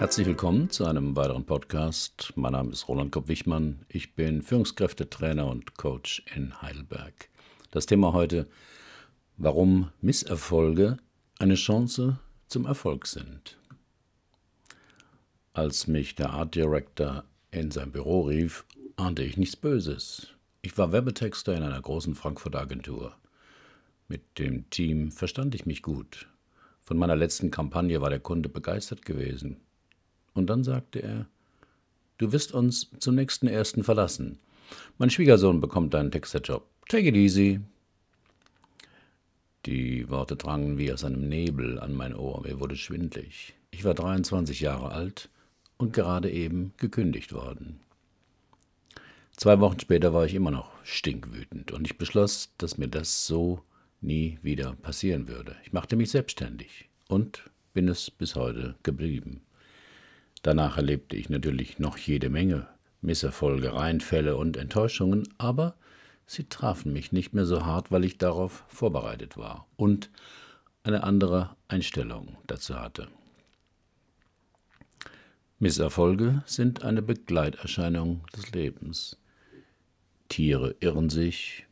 Herzlich willkommen zu einem weiteren Podcast. Mein Name ist Roland Kopp-Wichmann. Ich bin Führungskräftetrainer und Coach in Heidelberg. Das Thema heute, warum Misserfolge eine Chance zum Erfolg sind. Als mich der Art Director in sein Büro rief, ahnte ich nichts Böses. Ich war Werbetexter in einer großen Frankfurter Agentur. Mit dem Team verstand ich mich gut. Von meiner letzten Kampagne war der Kunde begeistert gewesen. Und dann sagte er, du wirst uns zum nächsten ersten verlassen. Mein Schwiegersohn bekommt deinen Texterjob. Take it easy. Die Worte drangen wie aus einem Nebel an mein Ohr. Mir wurde schwindlig. Ich war 23 Jahre alt und gerade eben gekündigt worden. Zwei Wochen später war ich immer noch stinkwütend und ich beschloss, dass mir das so nie wieder passieren würde. Ich machte mich selbstständig und bin es bis heute geblieben. Danach erlebte ich natürlich noch jede Menge Misserfolge, Reinfälle und Enttäuschungen, aber sie trafen mich nicht mehr so hart, weil ich darauf vorbereitet war und eine andere Einstellung dazu hatte. Misserfolge sind eine Begleiterscheinung des Lebens. Tiere irren sich,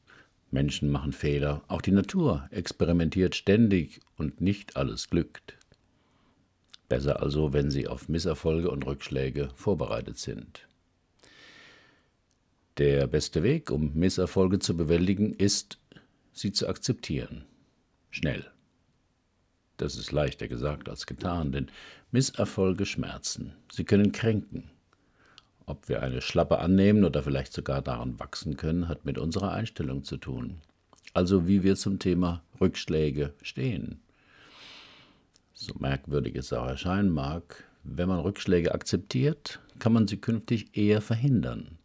Menschen machen Fehler, auch die Natur experimentiert ständig und nicht alles glückt. Besser also, wenn Sie auf Misserfolge und Rückschläge vorbereitet sind. Der beste Weg, um Misserfolge zu bewältigen, ist, sie zu akzeptieren. Schnell. Das ist leichter gesagt als getan, denn Misserfolge schmerzen. Sie können kränken. Ob wir eine Schlappe annehmen oder vielleicht sogar daran wachsen können, hat mit unserer Einstellung zu tun. Also wie wir zum Thema Rückschläge stehen so merkwürdig es auch erscheinen mag, wenn man Rückschläge akzeptiert, kann man sie künftig eher verhindern,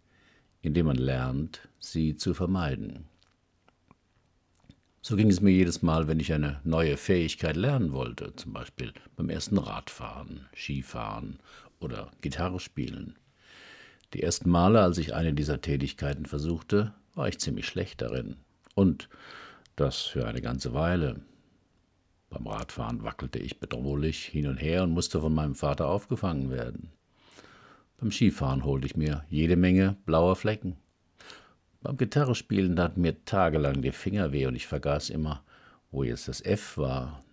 indem man lernt, sie zu vermeiden. So ging es mir jedes Mal, wenn ich eine neue Fähigkeit lernen wollte, zum Beispiel beim ersten Radfahren, Skifahren oder Gitarre spielen. Die ersten Male, als ich eine dieser Tätigkeiten versuchte, war ich ziemlich schlecht darin. Und das für eine ganze Weile. Beim Radfahren wackelte ich bedrohlich hin und her und musste von meinem Vater aufgefangen werden. Beim Skifahren holte ich mir jede Menge blauer Flecken. Beim Gitarrespielen taten mir tagelang die Finger weh und ich vergaß immer, wo jetzt das F war.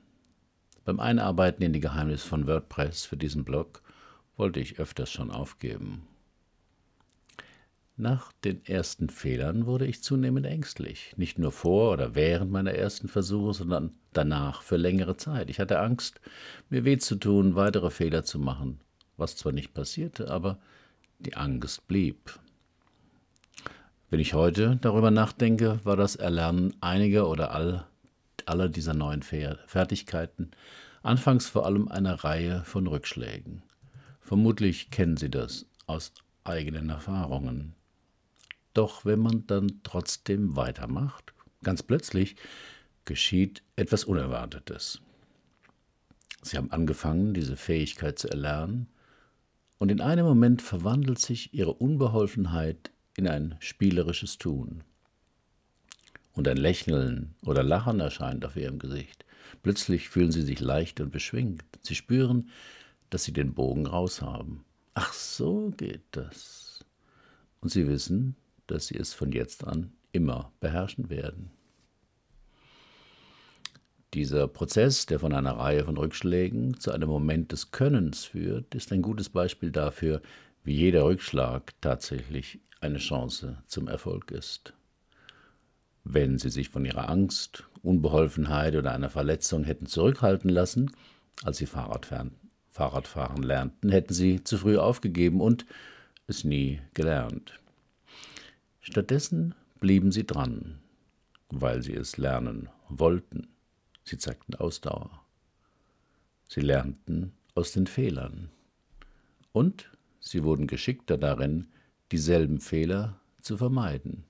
Beim Einarbeiten in die Geheimnisse von WordPress für diesen Blog wollte ich öfters schon aufgeben. Nach den ersten Fehlern wurde ich zunehmend ängstlich, nicht nur vor oder während meiner ersten Versuche, sondern danach für längere Zeit. Ich hatte Angst, mir weh zu tun, weitere Fehler zu machen, was zwar nicht passierte, aber die Angst blieb. Wenn ich heute darüber nachdenke, war das Erlernen einiger oder all, aller dieser neuen Fertigkeiten anfangs vor allem eine Reihe von Rückschlägen. Vermutlich kennen Sie das aus eigenen Erfahrungen. Doch wenn man dann trotzdem weitermacht, ganz plötzlich geschieht etwas Unerwartetes. Sie haben angefangen, diese Fähigkeit zu erlernen, und in einem Moment verwandelt sich ihre Unbeholfenheit in ein spielerisches Tun. Und ein Lächeln oder Lachen erscheint auf ihrem Gesicht. Plötzlich fühlen sie sich leicht und beschwingt. Sie spüren, dass sie den Bogen raus haben. Ach, so geht das. Und sie wissen, dass sie es von jetzt an immer beherrschen werden. Dieser Prozess, der von einer Reihe von Rückschlägen zu einem Moment des Könnens führt, ist ein gutes Beispiel dafür, wie jeder Rückschlag tatsächlich eine Chance zum Erfolg ist. Wenn Sie sich von Ihrer Angst, Unbeholfenheit oder einer Verletzung hätten zurückhalten lassen, als Sie Fahrradfahren, lernten, hätten Sie zu früh aufgegeben und es nie gelernt. Stattdessen blieben sie dran, weil sie es lernen wollten. Sie zeigten Ausdauer. Sie lernten aus den Fehlern. Und sie wurden geschickter darin, dieselben Fehler zu vermeiden.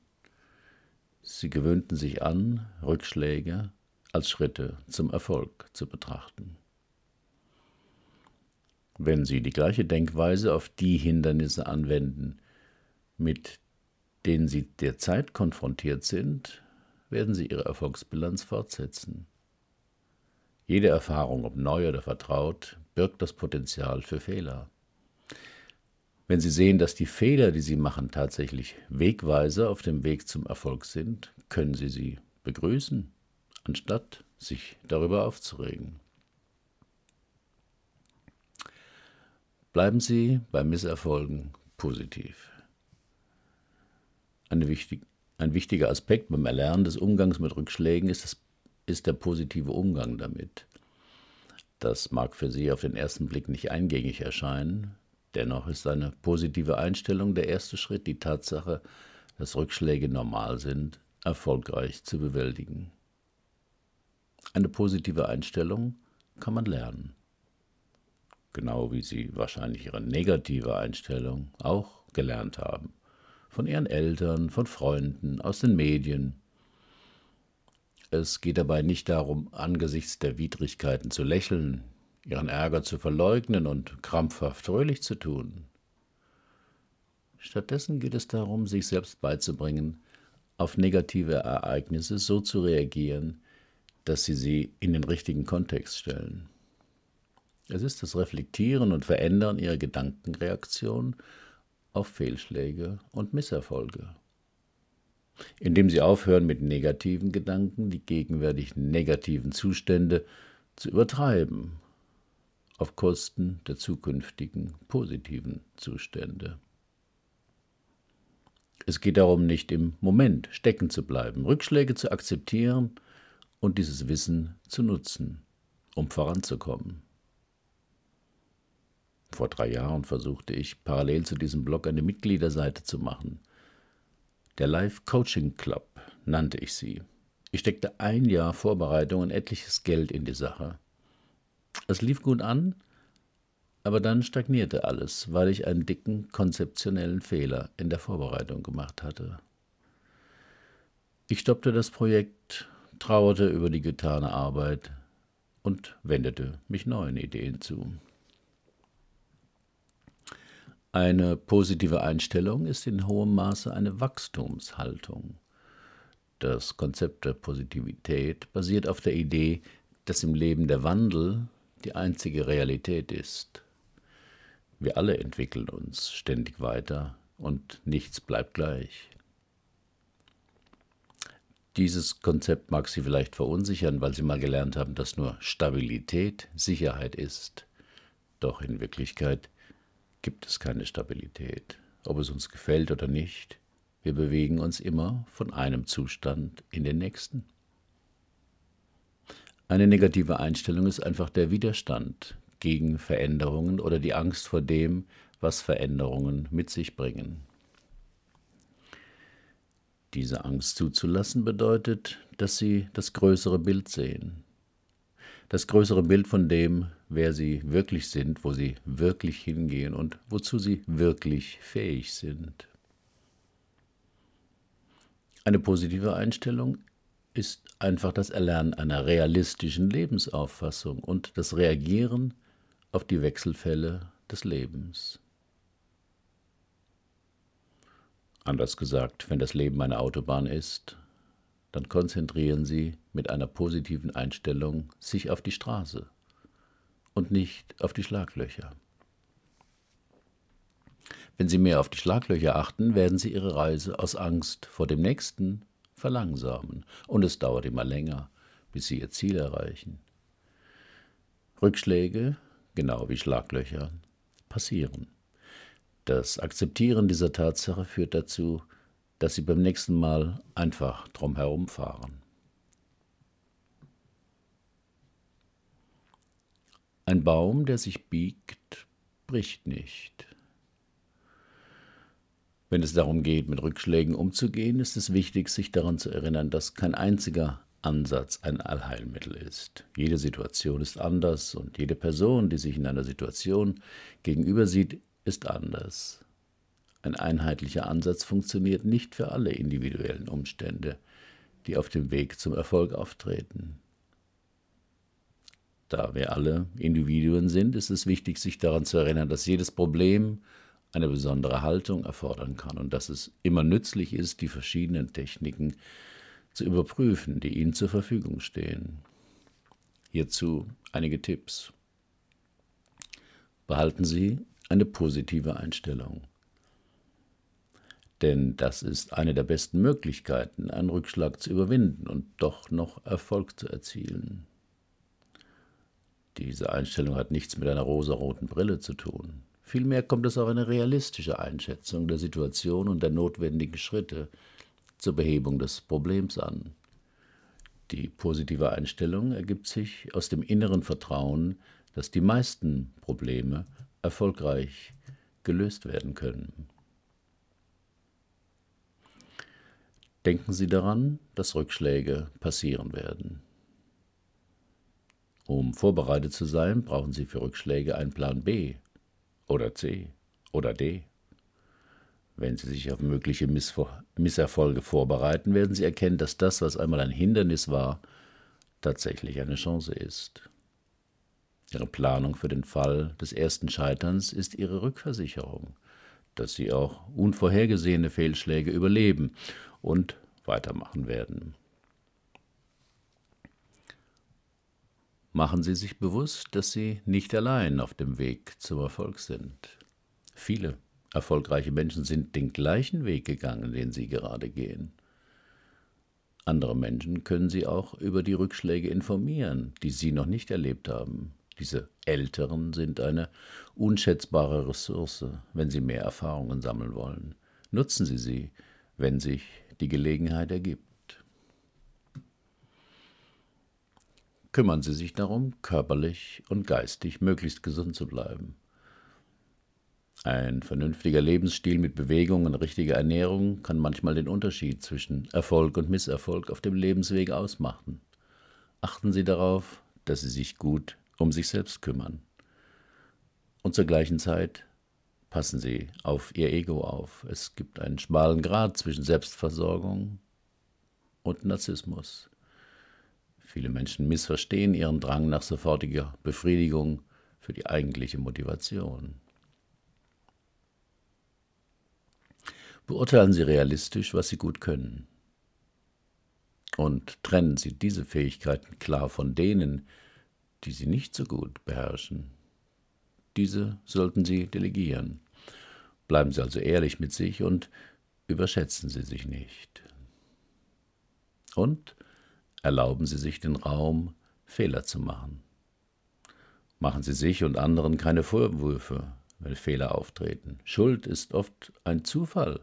Sie gewöhnten sich an, Rückschläge als Schritte zum Erfolg zu betrachten. Wenn Sie die gleiche Denkweise auf die Hindernisse anwenden, mit denen sie derzeit konfrontiert sind, werden sie ihre Erfolgsbilanz fortsetzen. Jede Erfahrung, ob neu oder vertraut, birgt das Potenzial für Fehler. Wenn Sie sehen, dass die Fehler, die Sie machen, tatsächlich Wegweiser auf dem Weg zum Erfolg sind, können Sie sie begrüßen, anstatt sich darüber aufzuregen. Bleiben Sie bei Misserfolgen positiv. Wichtig, ein wichtiger Aspekt beim Erlernen des Umgangs mit Rückschlägen ist, das, ist der positive Umgang damit. Das mag für Sie auf den ersten Blick nicht eingängig erscheinen, dennoch ist eine positive Einstellung der erste Schritt, die Tatsache, dass Rückschläge normal sind, erfolgreich zu bewältigen. Eine positive Einstellung kann man lernen genau wie sie wahrscheinlich ihre negative Einstellung auch gelernt haben. Von ihren Eltern, von Freunden, aus den Medien. Es geht dabei nicht darum, angesichts der Widrigkeiten zu lächeln, ihren Ärger zu verleugnen und krampfhaft fröhlich zu tun. Stattdessen geht es darum, sich selbst beizubringen, auf negative Ereignisse so zu reagieren, dass sie sie in den richtigen Kontext stellen. Es ist das Reflektieren und Verändern ihrer Gedankenreaktion auf Fehlschläge und Misserfolge. Indem sie aufhören, mit negativen Gedanken die gegenwärtigen negativen Zustände zu übertreiben, auf Kosten der zukünftigen positiven Zustände. Es geht darum, nicht im Moment stecken zu bleiben, Rückschläge zu akzeptieren und dieses Wissen zu nutzen, um voranzukommen. Vor drei Jahren versuchte ich, parallel zu diesem Blog eine Mitgliederseite zu machen. Der Live Coaching Club nannte ich sie. Ich steckte ein Jahr Vorbereitung und etliches Geld in die Sache. Es lief gut an, aber dann stagnierte alles, weil ich einen dicken konzeptionellen Fehler in der Vorbereitung gemacht hatte. Ich stoppte das Projekt, trauerte über die getane Arbeit und wendete mich neuen Ideen zu. Eine positive Einstellung ist in hohem Maße eine Wachstumshaltung. Das Konzept der Positivität basiert auf der Idee, dass im Leben der Wandel die einzige Realität ist. Wir alle entwickeln uns ständig weiter und nichts bleibt gleich. Dieses Konzept mag Sie vielleicht verunsichern, weil Sie mal gelernt haben, dass nur Stabilität Sicherheit ist. Doch in Wirklichkeit gibt es keine Stabilität, ob es uns gefällt oder nicht. Wir bewegen uns immer von einem Zustand in den nächsten. Eine negative Einstellung ist einfach der Widerstand gegen Veränderungen oder die Angst vor dem, was Veränderungen mit sich bringen. Diese Angst zuzulassen bedeutet, dass sie das größere Bild sehen, das größere Bild von dem, wer sie wirklich sind, wo sie wirklich hingehen und wozu sie wirklich fähig sind. Eine positive Einstellung ist einfach das Erlernen einer realistischen Lebensauffassung und das Reagieren auf die Wechselfälle des Lebens. Anders gesagt, wenn das Leben eine Autobahn ist, dann konzentrieren Sie mit einer positiven Einstellung sich auf die Straße und nicht auf die Schlaglöcher. Wenn Sie mehr auf die Schlaglöcher achten, werden Sie Ihre Reise aus Angst vor dem Nächsten verlangsamen und es dauert immer länger, bis Sie Ihr Ziel erreichen. Rückschläge, genau wie Schlaglöcher, passieren. Das Akzeptieren dieser Tatsache führt dazu, dass Sie beim nächsten Mal einfach drum herum Ein Baum, der sich biegt, bricht nicht. Wenn es darum geht, mit Rückschlägen umzugehen, ist es wichtig, sich daran zu erinnern, dass kein einziger Ansatz ein Allheilmittel ist. Jede Situation ist anders und jede Person, die sich in einer Situation gegenüber sieht, ist anders. Ein einheitlicher Ansatz funktioniert nicht für alle individuellen Umstände, die auf dem Weg zum Erfolg auftreten. Da wir alle Individuen sind, ist es wichtig, sich daran zu erinnern, dass jedes Problem eine besondere Haltung erfordern kann und dass es immer nützlich ist, die verschiedenen Techniken zu überprüfen, die Ihnen zur Verfügung stehen. Hierzu einige Tipps. behalten Sie eine positive Einstellung. Denn das ist eine der besten Möglichkeiten, einen Rückschlag zu überwinden und doch noch Erfolg zu erzielen. Diese Einstellung hat nichts mit einer rosaroten Brille zu tun. Vielmehr kommt es auf eine realistische Einschätzung der Situation und der notwendigen Schritte zur Behebung des Problems an. Die positive Einstellung ergibt sich aus dem inneren Vertrauen, dass die meisten Probleme erfolgreich gelöst werden können. Denken Sie daran, dass Rückschläge passieren werden. Um vorbereitet zu sein, brauchen Sie für Rückschläge einen Plan B oder C oder D. Wenn Sie sich auf mögliche Misserfolge vorbereiten, werden Sie erkennen, dass das, was einmal ein Hindernis war, tatsächlich eine Chance ist. Ihre Planung für den Fall des ersten Scheiterns ist Ihre Rückversicherung, dass Sie auch unvorhergesehene Fehlschläge überleben und weitermachen werden. Machen Sie sich bewusst, dass Sie nicht allein auf dem Weg zum Erfolg sind. Viele Erfolgreiche Menschen sind den gleichen Weg gegangen, den Sie gerade gehen. Andere Menschen können Sie auch über die Rückschläge informieren, die Sie noch nicht erlebt haben. Diese Älteren sind eine unschätzbare Ressource, wenn Sie mehr Erfahrungen sammeln wollen. Nutzen Sie sie, wenn sich die Gelegenheit ergibt. Kümmern Sie sich darum, körperlich und geistig möglichst gesund zu bleiben. Ein vernünftiger Lebensstil mit Bewegung und richtiger Ernährung kann manchmal den Unterschied zwischen Erfolg und Misserfolg auf dem Lebensweg ausmachen. Achten Sie darauf, dass Sie sich gut um sich selbst kümmern. Und zur gleichen Zeit passen Sie auf Ihr Ego auf. Es gibt einen schmalen Grad zwischen Selbstversorgung und Narzissmus. Viele Menschen missverstehen ihren Drang nach sofortiger Befriedigung für die eigentliche Motivation. Beurteilen Sie realistisch, was Sie gut können. Und trennen Sie diese Fähigkeiten klar von denen, die Sie nicht so gut beherrschen. Diese sollten Sie delegieren. Bleiben Sie also ehrlich mit sich und überschätzen Sie sich nicht. Und erlauben Sie sich den Raum, Fehler zu machen. Machen Sie sich und anderen keine Vorwürfe, wenn Fehler auftreten. Schuld ist oft ein Zufall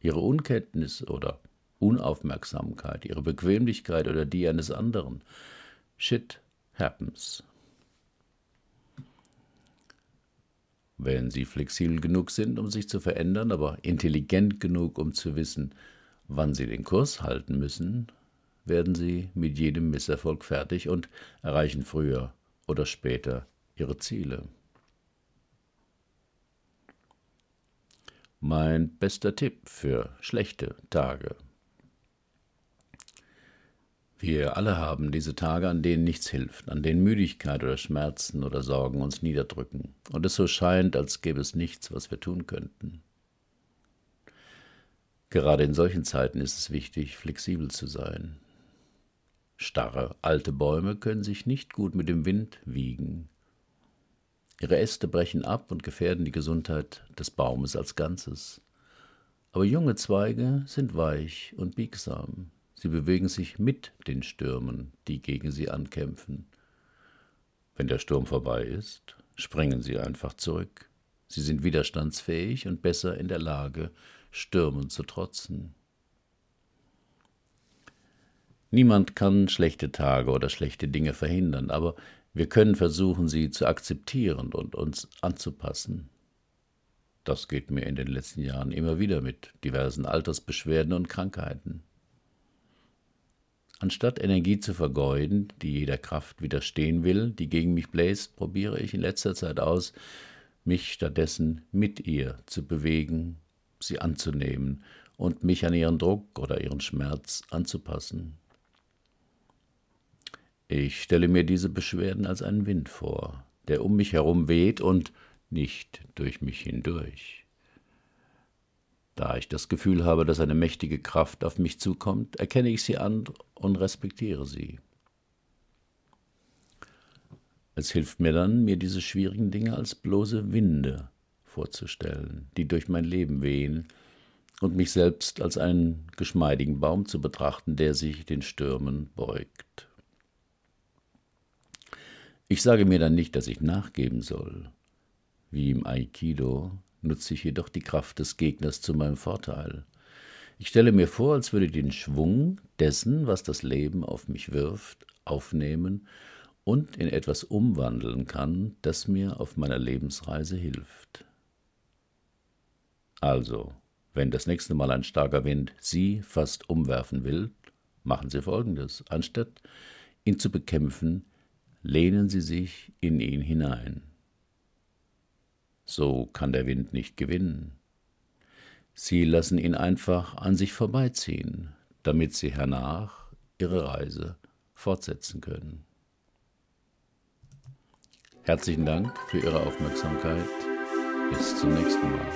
ihre Unkenntnis oder Unaufmerksamkeit, ihre Bequemlichkeit oder die eines anderen. Shit happens. Wenn Sie flexibel genug sind, um sich zu verändern, aber intelligent genug, um zu wissen, wann Sie den Kurs halten müssen, werden Sie mit jedem Misserfolg fertig und erreichen früher oder später Ihre Ziele. Mein bester Tipp für schlechte Tage. Wir alle haben diese Tage, an denen nichts hilft, an denen Müdigkeit oder Schmerzen oder Sorgen uns niederdrücken und es so scheint, als gäbe es nichts, was wir tun könnten. Gerade in solchen Zeiten ist es wichtig, flexibel zu sein. Starre, alte Bäume können sich nicht gut mit dem Wind wiegen, Ihre Äste brechen ab und gefährden die Gesundheit des Baumes als Ganzes. Aber junge Zweige sind weich und biegsam. Sie bewegen sich mit den Stürmen, die gegen sie ankämpfen. Wenn der Sturm vorbei ist, springen sie einfach zurück. Sie sind widerstandsfähig und besser in der Lage, Stürmen zu trotzen. Niemand kann schlechte Tage oder schlechte Dinge verhindern, aber wir können versuchen, sie zu akzeptieren und uns anzupassen. Das geht mir in den letzten Jahren immer wieder mit diversen Altersbeschwerden und Krankheiten. Anstatt Energie zu vergeuden, die jeder Kraft widerstehen will, die gegen mich bläst, probiere ich in letzter Zeit aus, mich stattdessen mit ihr zu bewegen, sie anzunehmen und mich an ihren Druck oder ihren Schmerz anzupassen. Ich stelle mir diese Beschwerden als einen Wind vor, der um mich herum weht und nicht durch mich hindurch. Da ich das Gefühl habe, dass eine mächtige Kraft auf mich zukommt, erkenne ich sie an und respektiere sie. Es hilft mir dann, mir diese schwierigen Dinge als bloße Winde vorzustellen, die durch mein Leben wehen, und mich selbst als einen geschmeidigen Baum zu betrachten, der sich den Stürmen beugt. Ich sage mir dann nicht, dass ich nachgeben soll. Wie im Aikido nutze ich jedoch die Kraft des Gegners zu meinem Vorteil. Ich stelle mir vor, als würde ich den Schwung dessen, was das Leben auf mich wirft, aufnehmen und in etwas umwandeln kann, das mir auf meiner Lebensreise hilft. Also, wenn das nächste Mal ein starker Wind Sie fast umwerfen will, machen Sie Folgendes. Anstatt ihn zu bekämpfen, lehnen Sie sich in ihn hinein. So kann der Wind nicht gewinnen. Sie lassen ihn einfach an sich vorbeiziehen, damit Sie hernach Ihre Reise fortsetzen können. Herzlichen Dank für Ihre Aufmerksamkeit. Bis zum nächsten Mal.